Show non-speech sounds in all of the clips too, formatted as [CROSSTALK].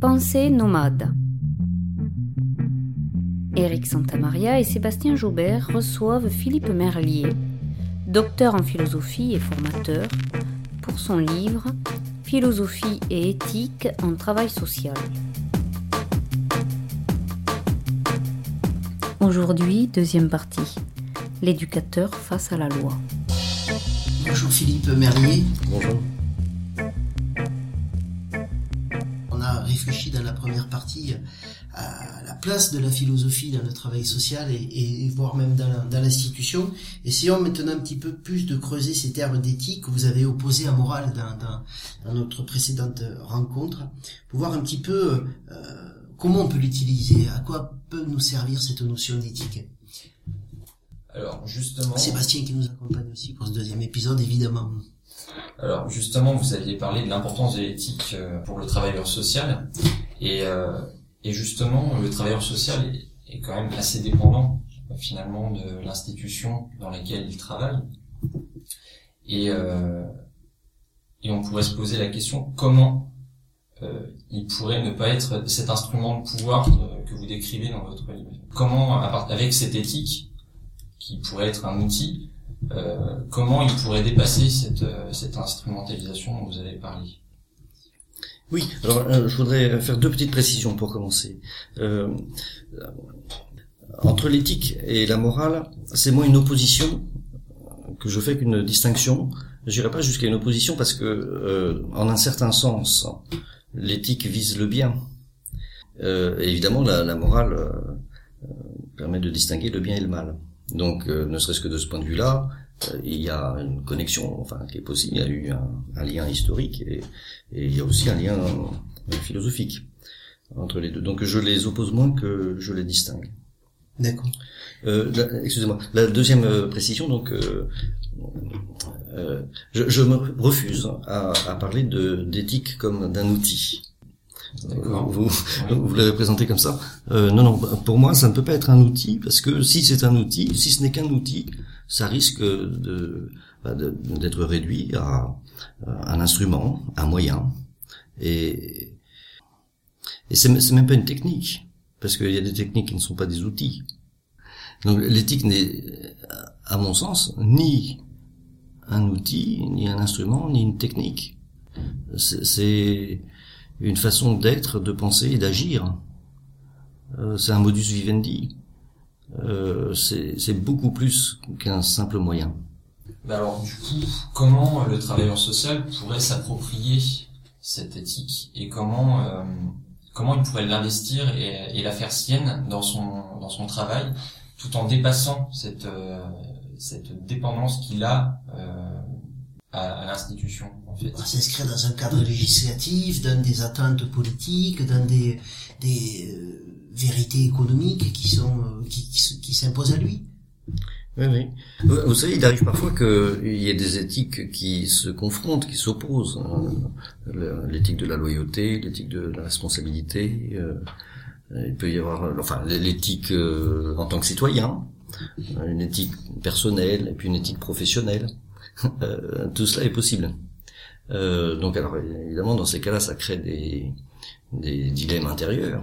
Pensée nomade. Éric Santamaria et Sébastien Jaubert reçoivent Philippe Merlier, docteur en philosophie et formateur, pour son livre Philosophie et éthique en travail social. Aujourd'hui, deuxième partie. L'éducateur face à la loi. Bonjour Philippe Merlier. Bonjour. La première partie à la place de la philosophie dans le travail social et, voire même dans l'institution. Essayons maintenant un petit peu plus de creuser ces termes d'éthique que vous avez opposés à morale dans, notre précédente rencontre, pour voir un petit peu euh, comment on peut l'utiliser, à quoi peut nous servir cette notion d'éthique? Alors justement... Sébastien qui nous accompagne aussi pour ce deuxième épisode, évidemment. Alors justement, vous aviez parlé de l'importance de l'éthique euh, pour le travailleur social. Et, euh, et justement, le travailleur social est, quand même assez dépendant finalement de l'institution dans laquelle il travaille. Et, euh, et on pourrait se poser la question comment euh, il pourrait ne pas être cet instrument de pouvoir euh, que vous décrivez dans votre livre? Comment, avec cette éthique, qui pourrait être un outil, euh, comment il pourrait dépasser cette, euh, cette instrumentalisation dont vous avez parlé? Oui, alors euh, je voudrais faire deux petites précisions pour commencer. Euh, entre l'éthique et la morale, c'est moins une opposition que je fais qu'une distinction. Je n'irai pas jusqu'à une opposition parce que, en un certain sens, l'éthique vise le bien. Euh, évidemment, la, morale euh, permet de distinguer le bien et le mal. Donc, euh, ne serait-ce que de ce point de vue-là, euh, il y a une connexion, enfin, qui est possible. Il y a eu un, lien historique et, et, il y a aussi un lien philosophique entre les deux. Donc, je les oppose moins que je les distingue. D'accord. Euh, Excusez-moi. La deuxième précision, donc, euh, euh, je, je, me refuse à, à parler d'éthique comme d'un outil. Vous, vous l'avez présenté comme ça. Euh, non, non. Pour moi, ça ne peut pas être un outil parce que si c'est un outil, si ce n'est qu'un outil, ça risque de bah, d'être réduit à un instrument, un moyen, et et c'est même pas une technique parce qu'il y a des techniques qui ne sont pas des outils. Donc l'éthique n'est, à mon sens, ni un outil, ni un instrument, ni une technique. C'est une façon d'être, de penser et d'agir. Euh, c'est un modus vivendi. Euh, c'est beaucoup plus qu'un simple moyen. alors du coup, comment le travailleur social pourrait s'approprier cette éthique et comment euh, comment il pourrait l'investir et, et, la faire sienne dans son dans son travail, tout en dépassant cette cette dépendance qu'il a à, l'institution en fait. S'inscrire dans un cadre législatif, dans des attentes politiques, dans des, des euh, vérités économiques qui sont euh, qui, qui, s'imposent à lui. Oui, oui. Vous savez, il arrive parfois qu'il y ait des éthiques qui se confrontent, qui s'opposent. Hein. L'éthique de la loyauté, l'éthique de la responsabilité. Euh, il peut y avoir, enfin, l'éthique en tant que citoyen, une éthique personnelle et puis une éthique professionnelle. [LAUGHS] Euh, tout cela est possible. Euh, donc alors évidemment dans ces cas-là ça crée des, des dilemmes intérieurs.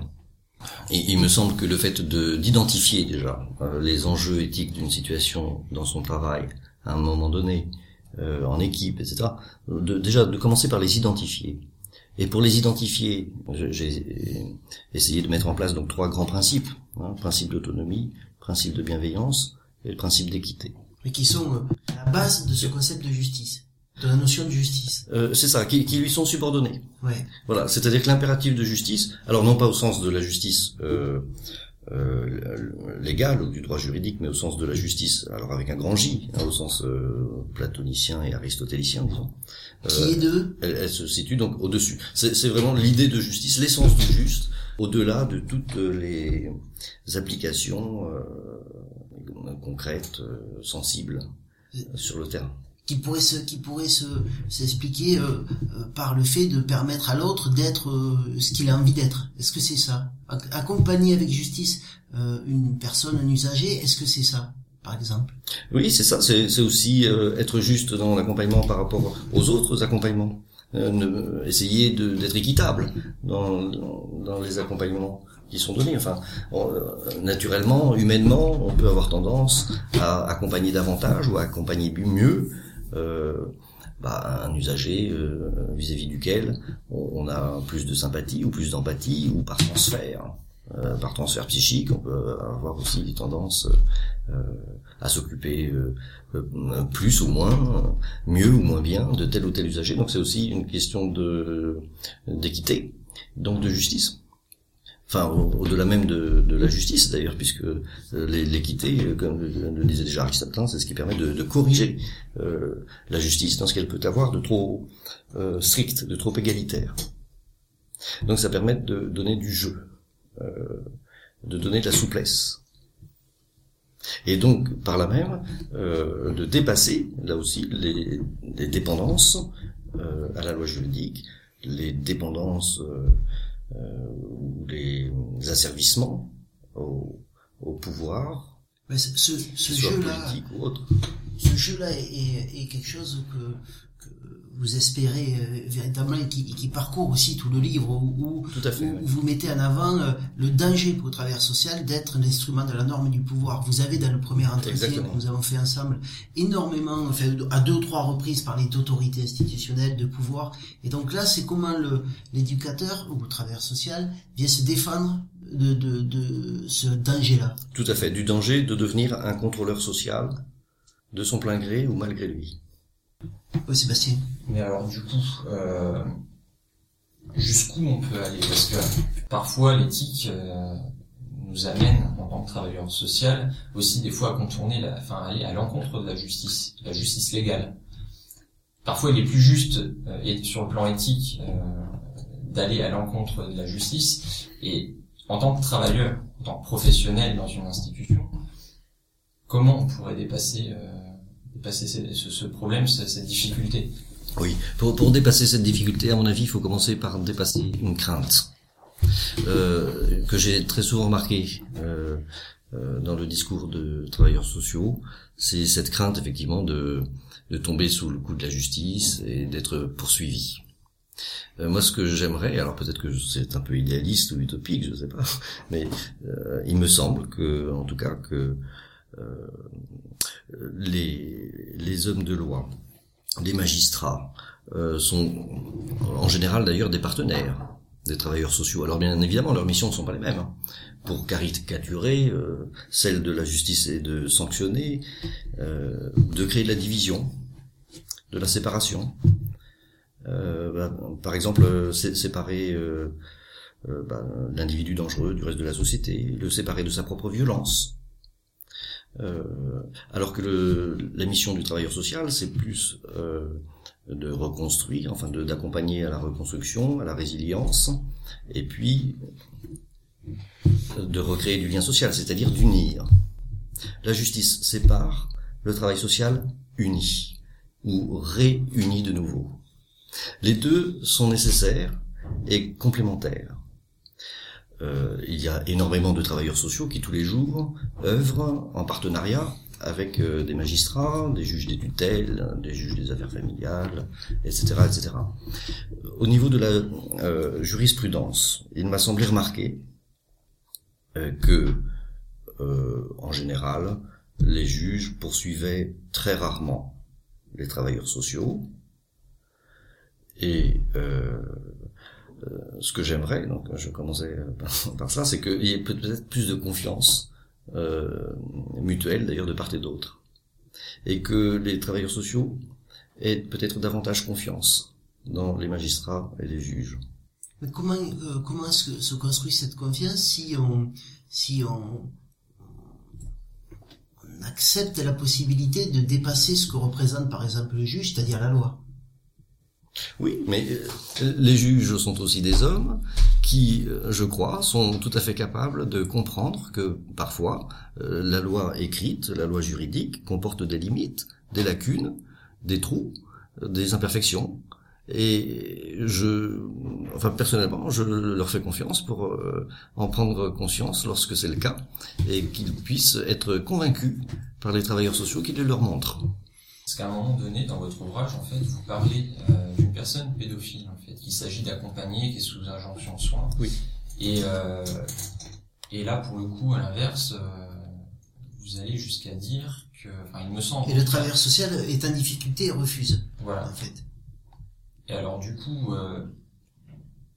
Et il me semble que le fait de d'identifier déjà euh, les enjeux éthiques d'une situation dans son travail à un moment donné, en équipe, etc. De, déjà de commencer par les identifier. Et pour les identifier, j'ai essayé de mettre en place donc trois grands principes hein, principe d'autonomie, principe de bienveillance et le principe d'équité mais qui sont euh, la base de ce concept de justice, de la notion de justice. Euh, c'est ça, qui, qui, lui sont subordonnés. Ouais. Voilà, c'est-à-dire que l'impératif de justice, alors non pas au sens de la justice euh, euh, légale ou du droit juridique, mais au sens de la justice, alors avec un grand J, hein, au sens euh, platonicien et aristotélicien, disons. Qui est de elle, elle, se situe donc au-dessus. C'est vraiment l'idée de justice, l'essence du juste, au-delà de toutes les applications concrètes, euh, sensibles euh, sur le terrain qui pourrait se qui pourrait se s'expliquer euh, par le fait de permettre à l'autre d'être ce qu'il a envie d'être. Est-ce que c'est ça? Accompagner avec justice une personne, un usager, est-ce que c'est ça par exemple? Oui, c'est ça. C'est aussi être juste dans l'accompagnement par rapport aux autres accompagnements. essayer d'être équitable dans, dans les accompagnements qui sont donnés. Enfin, naturellement, humainement, on peut avoir tendance à accompagner davantage ou à accompagner mieux euh, bah, un usager euh, vis-à-vis duquel on, a plus de sympathie ou plus d'empathie ou par transfert. Euh, par transfert psychique, on peut avoir aussi tendance euh, à s'occuper plus ou moins, mieux ou moins bien de tel ou tel usager. Donc c'est aussi une question d'équité, donc de justice enfin au-delà même de, de, la justice d'ailleurs, puisque euh, l'équité, euh, comme le, disait déjà Aristote, c'est ce qui permet de, de corriger euh, la justice dans ce qu'elle peut avoir de trop euh, strict, de trop égalitaire. Donc ça permet de donner du jeu, euh, de donner de la souplesse. Et donc, par là même, euh, de dépasser, là aussi, les, les dépendances à la loi juridique, les dépendances ou les asservissements au, au pouvoir, Mais ce, ce jeu-là, ce jeu-là est, est, quelque chose que, que vous espérez euh, véritablement et qui, qui, parcourt aussi tout le livre où, tout à fait, où vous mettez en avant euh, le danger pour le travailleur social d'être l'instrument de la norme du pouvoir. Vous avez dans le premier entretien que nous avons fait ensemble énormément, enfin, à deux ou trois reprises parlé d'autorité institutionnelle, de pouvoir. Et donc là, c'est comment l'éducateur ou le travailleur social vient se défendre de, de, de ce danger-là. Tout à fait, du danger de devenir un contrôleur social de son plein gré ou malgré lui. Oui, Sébastien. Mais alors, du coup, euh, jusqu'où on peut aller? Parce que parfois, l'éthique euh, nous amène, en tant que travailleur social, aussi des fois à contourner, la, enfin, aller à l'encontre de la justice, la justice légale. Parfois, il est plus juste, euh, sur le plan éthique, euh, d'aller à l'encontre de la justice. Et en tant que travailleur, en tant que professionnel dans une institution, comment on pourrait dépasser euh, dépasser ce, problème, cette difficulté Oui, pour, pour dépasser cette difficulté, à mon avis, il faut commencer par dépasser une crainte euh, que j'ai très souvent remarqué euh, euh, dans le discours de travailleurs sociaux. C'est cette crainte effectivement de, de tomber sous le coup de la justice et d'être poursuivi. Euh, moi, ce que j'aimerais, alors peut-être que c'est un peu idéaliste ou utopique, je ne sais pas, [LAUGHS] mais euh, il me semble que, en tout cas, que les, les hommes de loi, les magistrats, euh, sont en général d'ailleurs des partenaires des travailleurs sociaux. Alors bien évidemment, leurs missions ne sont pas les mêmes. Hein. Pour caricaturer, euh, celle de la justice est de sanctionner, euh, de créer de la division, de la séparation. Euh, bah, par exemple, séparer bah, l'individu dangereux du reste de la société, le séparer de sa propre violence. Euh, alors que la mission du travailleur social, c'est plus euh, de reconstruire, enfin d'accompagner à la reconstruction, à la résilience, et puis de recréer du lien social, c'est-à-dire d'unir. La justice sépare, le travail social unit, ou réunit de nouveau. Les deux sont nécessaires et complémentaires. Euh, il y a énormément de travailleurs sociaux qui tous les jours œuvrent en partenariat avec euh, des magistrats, des juges des tutelles, des juges des affaires familiales, etc., etc. Au niveau de la euh, jurisprudence, il m'a semblé remarquer que, en général, les juges poursuivaient très rarement les travailleurs sociaux et euh, ce que j'aimerais, donc je commençais [LAUGHS] par, ça, c'est qu'il y ait peut-être plus de confiance euh, mutuelle, d'ailleurs de part et d'autre, et que les travailleurs sociaux aient peut-être davantage confiance dans les magistrats et les juges. Mais comment euh, comment se, construit cette confiance si on si on accepte la possibilité de dépasser ce que représente par exemple le juge, c'est-à-dire la loi? Oui, mais euh, les juges sont aussi des hommes qui, euh, je crois, sont tout à fait capables de comprendre que parfois euh, la loi écrite, la loi juridique, comporte des limites, des lacunes, des trous, des imperfections. Et je, enfin personnellement, je leur fais confiance pour en prendre conscience lorsque c'est le cas, et qu'ils puissent être convaincus par les travailleurs sociaux qui les leur montrent. Parce qu'à un moment donné, dans votre ouvrage, en fait, vous parlez personne pédophile, en fait, qu'il s'agit d'accompagner, qui est sous injonction de soins. Oui. Et, euh, et là, pour le coup, à l'inverse, euh, vous allez jusqu'à dire que, enfin, il me semble. Et le travailleur social est en difficulté et refuse, Voilà. en fait. Et alors, du coup, euh,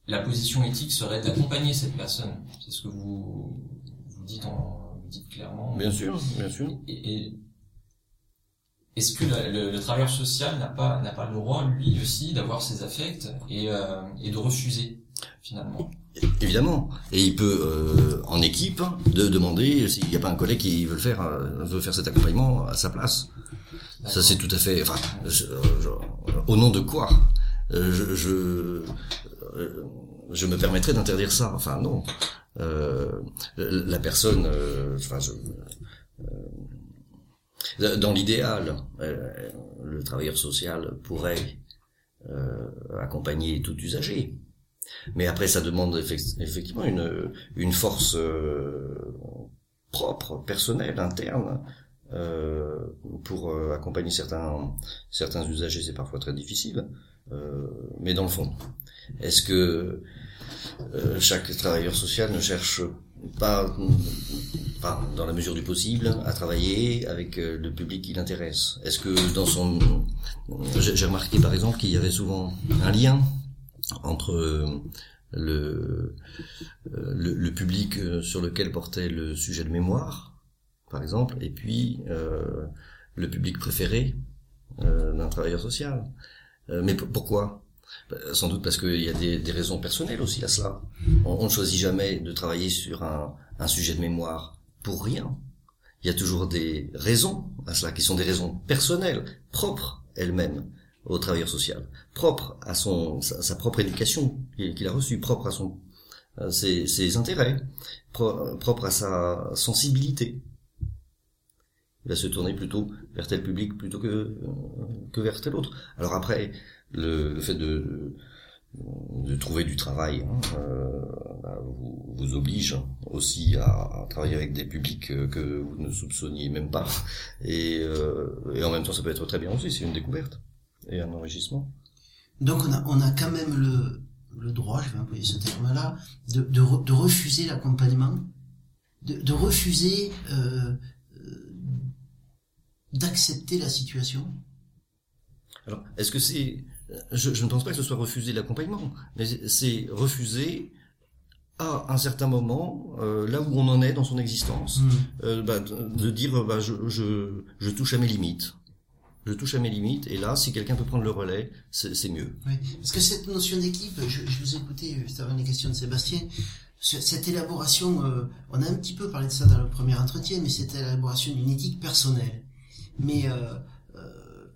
la position éthique serait d'accompagner cette personne. C'est ce que vous, vous dites en, vous dites clairement. Bien sûr, bien sûr. Et, et est-ce que le, le- le travailleur social n'a pas n'a pas le droit lui aussi d'avoir ses affects et euh, et de refuser finalement? Évidemment. Et il peut, euh, en équipe, de demander s'il n'y a pas un collègue qui veut le faire, euh, veut faire cet accompagnement à sa place. Ça c'est tout à fait. Enfin, je- je- au nom de quoi? Je, je, je me permettrais d'interdire ça. Enfin non. La personne. enfin, je, dans l'idéal, euh, le travailleur social pourrait euh, accompagner tout usager. Mais après, ça demande effec- effectivement une, force euh, propre, personnelle, interne, pour accompagner certains usagers. C'est parfois très difficile, mais dans le fond, est-ce que chaque travailleur social ne cherche pas, pas, dans la mesure du possible, à travailler avec euh, le public qui l'intéresse Est-ce que dans son... J'ai remarqué par exemple qu'il y avait souvent un lien entre euh, le, euh, le, le public sur lequel portait le sujet de mémoire, par exemple, et puis euh, le public préféré euh, d'un travailleur social. Euh, mais pourquoi? Sans doute parce qu'il y a des, des raisons personnelles aussi à cela. On, ne choisit jamais de travailler sur un, un sujet de mémoire pour rien. Il y a toujours des raisons à cela, qui sont des raisons personnelles, propres elles-mêmes au travailleur social, propre à son sa, propre éducation qu'il a reçue, propre à son à ses, ses intérêts, pro- propre à sa sensibilité. Va se tourner plutôt vers tel public plutôt que que vers tel autre. Alors après, le, fait de de trouver du travail hein, euh, bah, vous, oblige aussi à, travailler avec des publics que vous ne soupçonniez même pas et, euh, et en même temps ça peut être très bien aussi c'est une découverte et un enrichissement Donc on a, on a quand même le, le droit, je vais employer ce terme-là, de, de, re- de refuser l'accompagnement, de, refuser euh, d'accepter la situation. Alors, est-ce que c'est... Je, je ne pense pas que ce soit refuser l'accompagnement, mais c'est refuser à un certain moment, euh, là où on en est dans son existence, euh, bah, de, de dire bah, je, je, je touche à mes limites. Je touche à mes limites, et là, si quelqu'un peut prendre le relais, c'est c'est mieux. Oui, parce que cette notion d'équipe, je, je vous écoutais juste avant les questions de Sébastien, ce- cette élaboration, euh, on a un petit peu parlé de ça dans le premier entretien, mais cette élaboration d'une éthique personnelle. Mais euh, euh,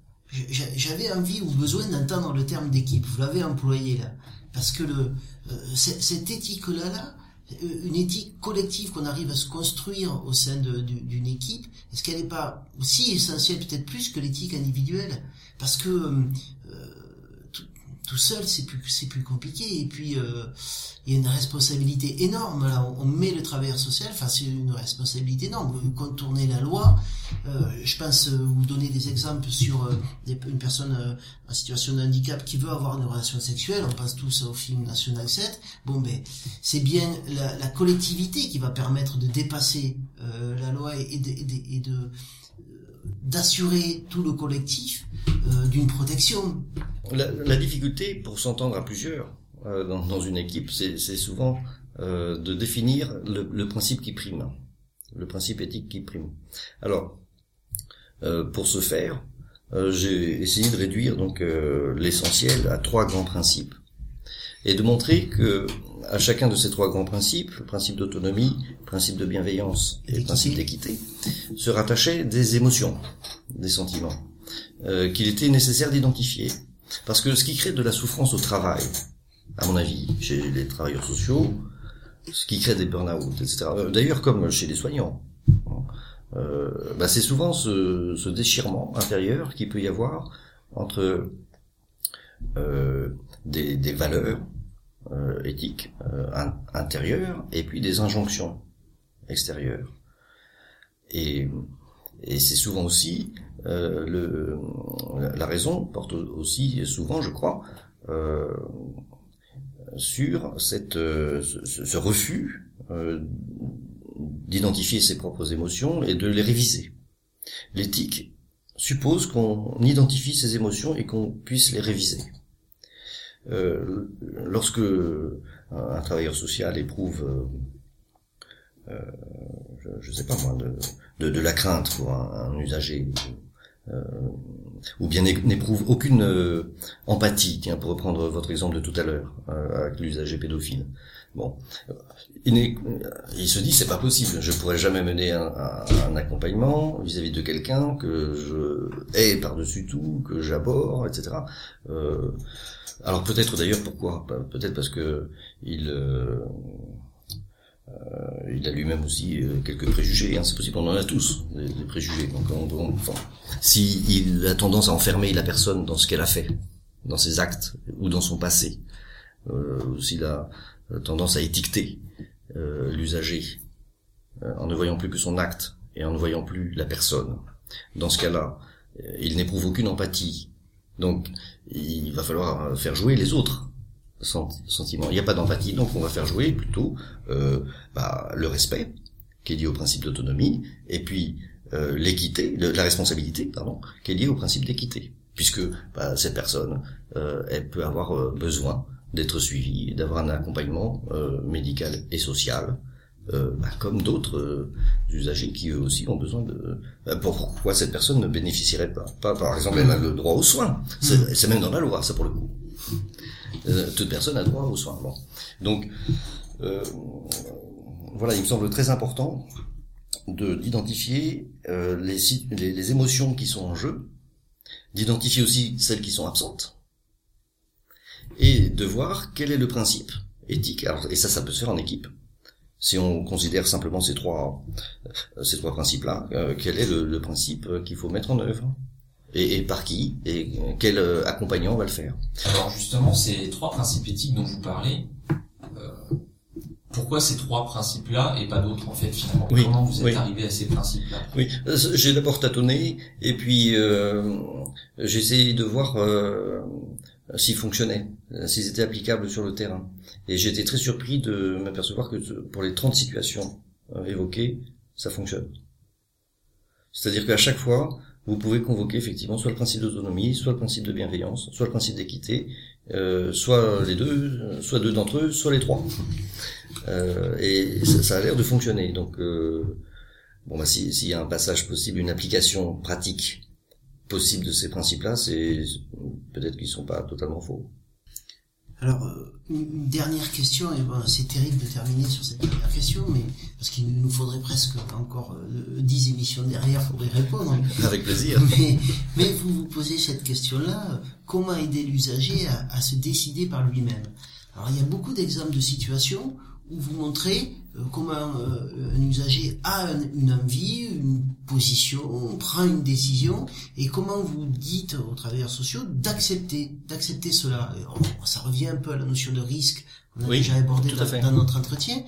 j'a- j'avais envie ou besoin d'entendre le terme d'équipe, vous l'avez employé là, parce que le, euh, cette éthique-là, là, une éthique collective qu'on arrive à se construire au sein d'une équipe, est-ce qu'elle n'est pas aussi essentielle, peut-être plus que l'éthique individuelle? Parce que tout, seul, c'est plus, c'est plus compliqué. Et puis, euh, il y a une responsabilité énorme. Là, on, met le travailleur social face à une responsabilité énorme. Contourner la loi. Euh, je pense euh, vous donner des exemples sur euh, une personne euh, en situation de handicap qui veut avoir une relation sexuelle. On pense tous au film National 7. Bon, ben, c'est bien la, la collectivité qui va permettre de dépasser euh, la loi et, de, et de- d'assurer tout le collectif euh, d'une protection. La, difficulté pour s'entendre à plusieurs euh, dans, une équipe, c'est souvent euh, de définir le, principe qui prime, le principe éthique qui prime. Alors, pour ce faire, j'ai essayé de réduire donc l'essentiel à trois grands principes et de montrer que à chacun de ces trois grands principes, le principe d'autonomie, principe de bienveillance et le principe d'équité, se rattachaient des émotions, des sentiments, euh, qu'il était nécessaire d'identifier. Parce que ce qui crée de la souffrance au travail, à mon avis, chez les travailleurs sociaux, ce qui crée des burn-out, etc. euh, D'ailleurs, comme chez les soignants, euh, bah, c'est souvent ce, ce déchirement intérieur qu'il peut y avoir entre euh, des, des valeurs euh, éthiques euh, in- intérieures et puis des injonctions extérieures. Et, Et c'est souvent aussi euh, le, la raison porte aussi souvent, je crois, euh, sur cette, euh, ce, ce, refus euh, d'identifier ses propres émotions et de les réviser. L'éthique suppose qu'on identifie ses émotions et qu'on puisse les réviser. Euh, lorsque un, travailleur social éprouve, euh, je ne sais pas moi, de, de, de, la crainte pour un, un usager, euh, ou bien n'éprouve aucune euh, empathie, tiens, pour reprendre votre exemple de tout à l'heure, euh, avec l'usager pédophile. Bon, il, il, se dit c'est pas possible, je pourrais jamais mener un, un, accompagnement vis-à-vis de quelqu'un que je hais par-dessus tout, que j'aborde, etc. Euh, alors peut-être d'ailleurs pourquoi? Peut-être parce que il euh, il a lui-même aussi euh, quelques préjugés, hein, c'est possible, on en a tous des, préjugés. Donc, on, si a tendance à enfermer la personne dans ce qu'elle a fait, dans ses actes ou dans son passé, euh, s'il a tendance à étiqueter l'usager en ne voyant plus que son acte et en ne voyant plus la personne, dans ce cas-là, il n'éprouve aucune empathie. Donc, il va falloir faire jouer les autres sentiment. Il n'y a pas d'empathie, donc on va faire jouer plutôt euh, bah, le respect, qui est lié au principe d'autonomie, et puis euh, l'équité, la responsabilité, pardon, qui est liée au principe d'équité, puisque bah, cette personne, euh, elle peut avoir euh, besoin d'être suivie, d'avoir un accompagnement euh, médical et social, euh, bah, comme d'autres usagers qui eux aussi ont besoin de. Pourquoi cette personne ne bénéficierait pas Pas par exemple, elle a le droit aux soins. C'est même dans la loi, ça pour le coup. Euh, toute personne a droit aux soins. Bon. Donc, euh, voilà, il me semble très important de d'identifier euh, les, les, les, émotions qui sont en jeu, d'identifier aussi celles qui sont absentes, et de voir quel est le principe éthique. Alors, et ça, ça peut se faire en équipe. Si on considère simplement ces trois ces trois principes-là, quel est le, le principe qu'il faut mettre en œuvre? Et, par qui et quel euh, accompagnant va le faire. Alors justement, ces trois principes éthiques dont vous parlez, euh, pourquoi ces trois principes-là et pas d'autres en fait finalement Comment vous êtes arrivé à ces principes-là Oui, euh, j'ai d'abord tâtonné et puis euh, j'ai essayé de voir euh, s'ils fonctionnaient, s'ils étaient applicables sur le terrain. Et j'ai été très surpris de m'apercevoir que pour les 30 situations évoquées, ça fonctionne. C'est-à-dire qu'à chaque fois, vous pouvez convoquer effectivement soit le principe d'autonomie, soit le principe de bienveillance, soit le principe d'équité, euh, soit les deux, soit deux d'entre eux, soit les trois. Euh, et ça, ça, a l'air de fonctionner. Donc, euh, bon, bah, s'il y a un passage possible, une application pratique possible de ces principes-là, c'est peut-être qu'ils sont pas totalement faux. Alors, euh, une dernière question, et bon, c'est terrible de terminer sur cette dernière question, mais parce qu'il nous faudrait presque encore euh, dix émissions derrière pour y répondre. [LAUGHS] Avec plaisir. [LAUGHS] Mais, mais vous vous posez cette question-là, comment aider l'usager à, à, se décider par lui-même? Alors, il y a beaucoup d'exemples de situations où vous montrez euh, comment euh, un usager a une envie, une position, prend une décision, et comment vous dites aux travailleurs sociaux d'accepter, d'accepter cela. ça revient un peu à la notion de risque qu'on a déjà abordé dans, notre entretien.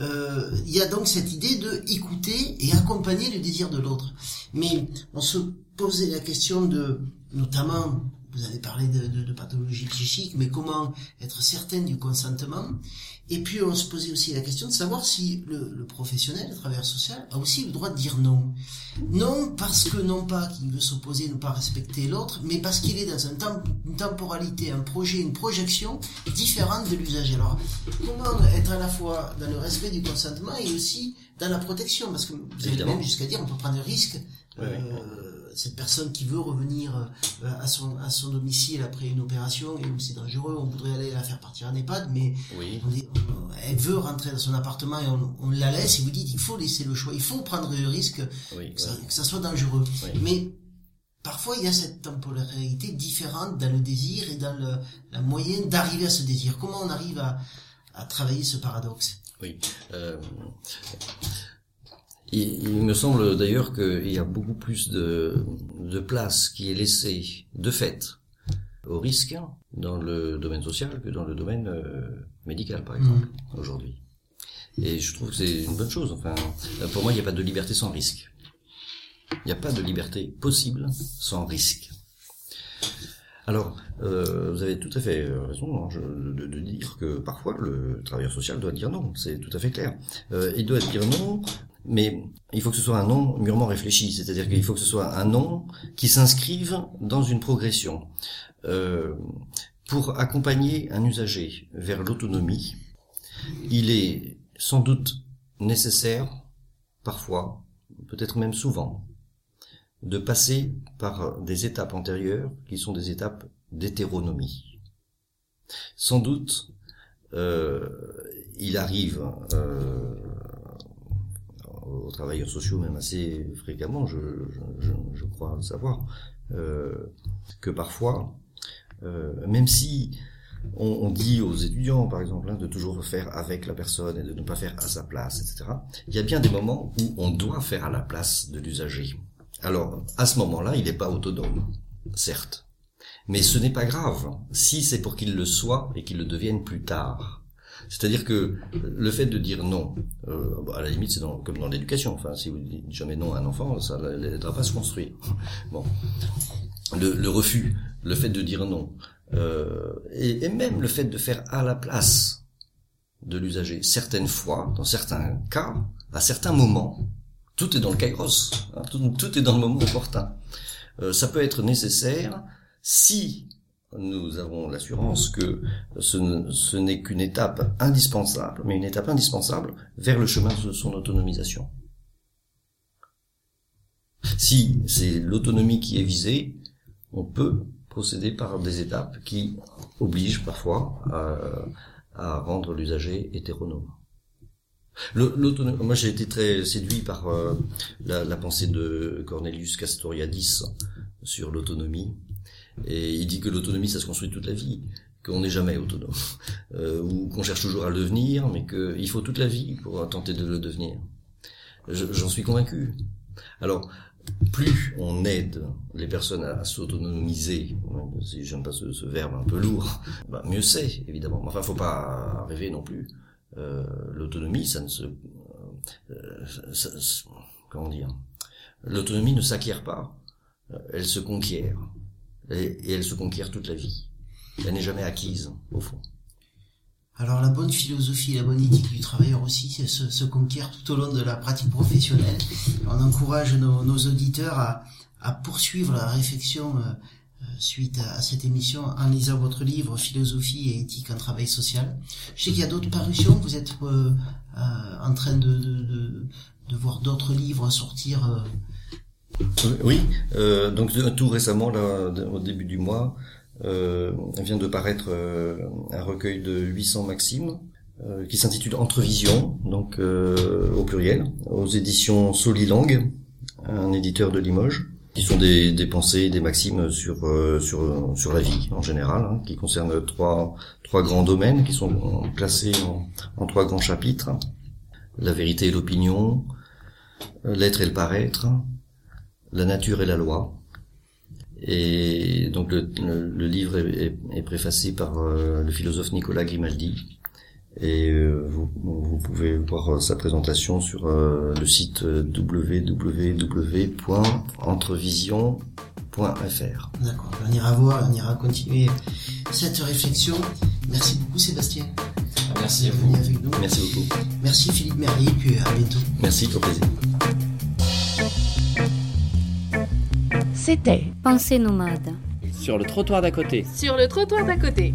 Euh, il y a donc cette idée de écouter et accompagner le désir de l'autre. Mais on se posait la question de, notamment vous avez parlé de, de, de, pathologie psychique, mais comment être certain du consentement Et puis on se posait aussi la question de savoir si le, le, professionnel, le travailleur social, a aussi le droit de dire non. Non parce que non pas qu'il veut s'opposer, ne pas respecter l'autre, mais parce qu'il est dans un temps, une temporalité, un projet, une projection différente de l'usager. Alors comment être à la fois dans le respect du consentement et aussi dans la protection? Parce que vous avez même jusqu'à dire on peut prendre des risques. Euh, cette personne qui veut revenir euh, à son à son domicile après une opération et c'est dangereux, on voudrait aller la faire partir en EHPAD, mais elle veut rentrer dans son appartement et on, la laisse et vous dites il faut laisser le choix, il faut prendre le risque que, ça, soit dangereux. Mais parfois il y a cette temporalité différente dans le désir et dans le, la moyenne d'arriver à ce désir. Comment on arrive à, à travailler ce paradoxe? Oui. Euh, il, me semble d'ailleurs qu'il y a beaucoup plus de, de place qui est laissée de fait au risque dans le domaine social que dans le domaine euh, médical, par exemple, mmh. aujourd'hui. Et je trouve que c'est une bonne chose. Enfin, pour moi, il n'y a pas de liberté sans risque. Il n'y a pas de liberté possible sans risque. Alors, euh, vous avez tout à fait raison hein, de, dire que parfois le travailleur social doit dire non, c'est tout à fait clair. Euh, il doit dire non, mais il faut que ce soit un non mûrement réfléchi, c'est-à-dire qu'il faut que ce soit un non qui s'inscrive dans une progression. Euh, pour accompagner un usager vers l'autonomie, il est sans doute nécessaire, parfois, peut-être même souvent, de passer par des étapes antérieures qui sont des étapes d'hétéronomie. Sans doute, euh, il arrive euh, aux travailleurs sociaux même assez fréquemment, je, crois savoir, euh, que parfois, même si on, dit aux étudiants, par exemple, hein, de toujours faire avec la personne et de ne pas faire à sa place, etc. Il y a bien des moments où on doit faire à la place de l'usager. Alors, à ce moment-là, il n'est pas autonome, certes. Mais ce n'est pas grave, si c'est pour qu'il le soit et qu'il le devienne plus tard. C'est-à-dire que le fait de dire non, euh, à la limite c'est comme dans l'éducation, enfin si vous dites jamais non à un enfant, ça ne l'aidera pas à se construire. Bon, le, refus, le fait de dire non, euh, et, même le fait de faire à la place de l'usager, certaines fois, dans certains cas, à certains moments, tout est dans le kairos, hein, tout, est dans le moment opportun. Euh, ça peut être nécessaire si nous avons l'assurance que ce, n'est qu'une étape indispensable, mais une étape indispensable vers le chemin de son autonomisation. Si c'est l'autonomie qui est visée, on peut procéder par des étapes qui obligent parfois à, rendre l'usager hétéronome. Moi, j'ai été très séduit par euh, la, pensée de Cornelius Castoriadis sur l'autonomie. Et il dit que l'autonomie, ça se construit toute la vie, qu'on n'est jamais autonome, [LAUGHS] euh, ou qu'on cherche toujours à le devenir, mais qu'il faut toute la vie pour tenter de le devenir. J'en suis convaincu. Alors, plus on aide les personnes à, s'autonomiser, si j'aime pas ce, verbe un peu lourd, [LAUGHS] bah, mieux c'est, évidemment. Enfin, faut pas rêver non plus. Euh, l'autonomie, ça ne se, euh, comment dire, l'autonomie ne s'acquiert pas, euh, elle se conquiert, et, elle se conquiert toute la vie. Elle n'est jamais acquise, au fond. Alors la bonne philosophie, la bonne éthique du travailleur aussi se, se conquiert tout au long de la pratique professionnelle. On encourage nos, auditeurs à, poursuivre la réflexion suite à, cette émission en lisant votre livre Philosophie et éthique en travail social. Je sais qu'il y a d'autres parutions, vous êtes euh, euh, en train de, voir d'autres livres sortir. Euh. Oui, donc tout récemment, là, au début du mois, vient de paraître un recueil de 800 maximes qui s'intitule Entre Visions, donc au pluriel, aux éditions Solilang, un éditeur de Limoges qui sont des, des pensées, des maximes sur euh, sur sur la vie en général, hein, qui concernent trois trois grands domaines qui sont en, en trois grands chapitres la vérité et l'opinion, l'être et le paraître, la nature et la loi. Et donc le, le, livre est, est, préfacé par euh, le philosophe Nicolas Grimaldi, et euh, vous, vous, pouvez voir sa présentation sur euh, le site www.entrevision.fr. D'accord, on ira voir, on ira continuer cette réflexion. Merci beaucoup Sébastien. Merci à vous. Avec nous. Merci beaucoup. Merci Philippe Merlier, puis à bientôt. Merci, au plaisir. C'était Pensée nomade. Sur le trottoir d'à côté. Sur le trottoir d'à côté.